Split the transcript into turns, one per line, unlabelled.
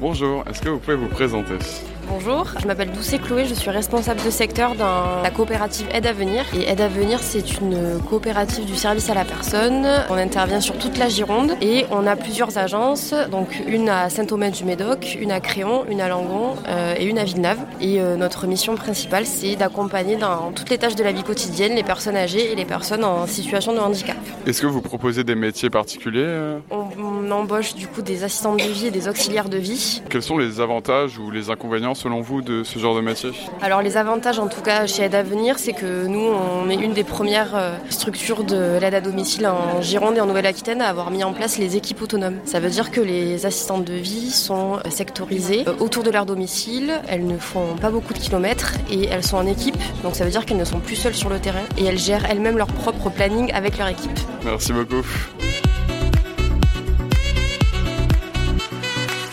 Bonjour, est-ce que vous pouvez vous présenter
Bonjour, je m'appelle Doucet Chloé, je suis responsable de secteur dans la coopérative Aide à venir. Et Aide à venir, c'est une coopérative du service à la personne. On intervient sur toute la Gironde et on a plusieurs agences, donc une à Saint-Omer-du-Médoc, une à Créon, une à Langon euh, et une à Villeneuve. Et euh, notre mission principale, c'est d'accompagner dans toutes les tâches de la vie quotidienne les personnes âgées et les personnes en situation de handicap.
Est-ce que vous proposez des métiers particuliers euh?
On, on embauche du coup des assistantes de vie et des auxiliaires de vie.
Quels sont les avantages ou les inconvénients selon vous de ce genre de métier?
Alors les avantages en tout cas chez Aide à venir, c'est que nous on est une des premières euh, structures de l'aide à domicile en Gironde et en Nouvelle-Aquitaine à avoir mis en place les équipes autonomes. Ça veut dire que les assistantes de vie sont euh, sectorisées euh, autour de leur domicile, elles ne font pas beaucoup de kilomètres et elles sont en équipe, donc ça veut dire qu'elles ne sont plus seules sur le terrain et elles gèrent elles-mêmes leur propre planning avec leur équipe.
Merci beaucoup.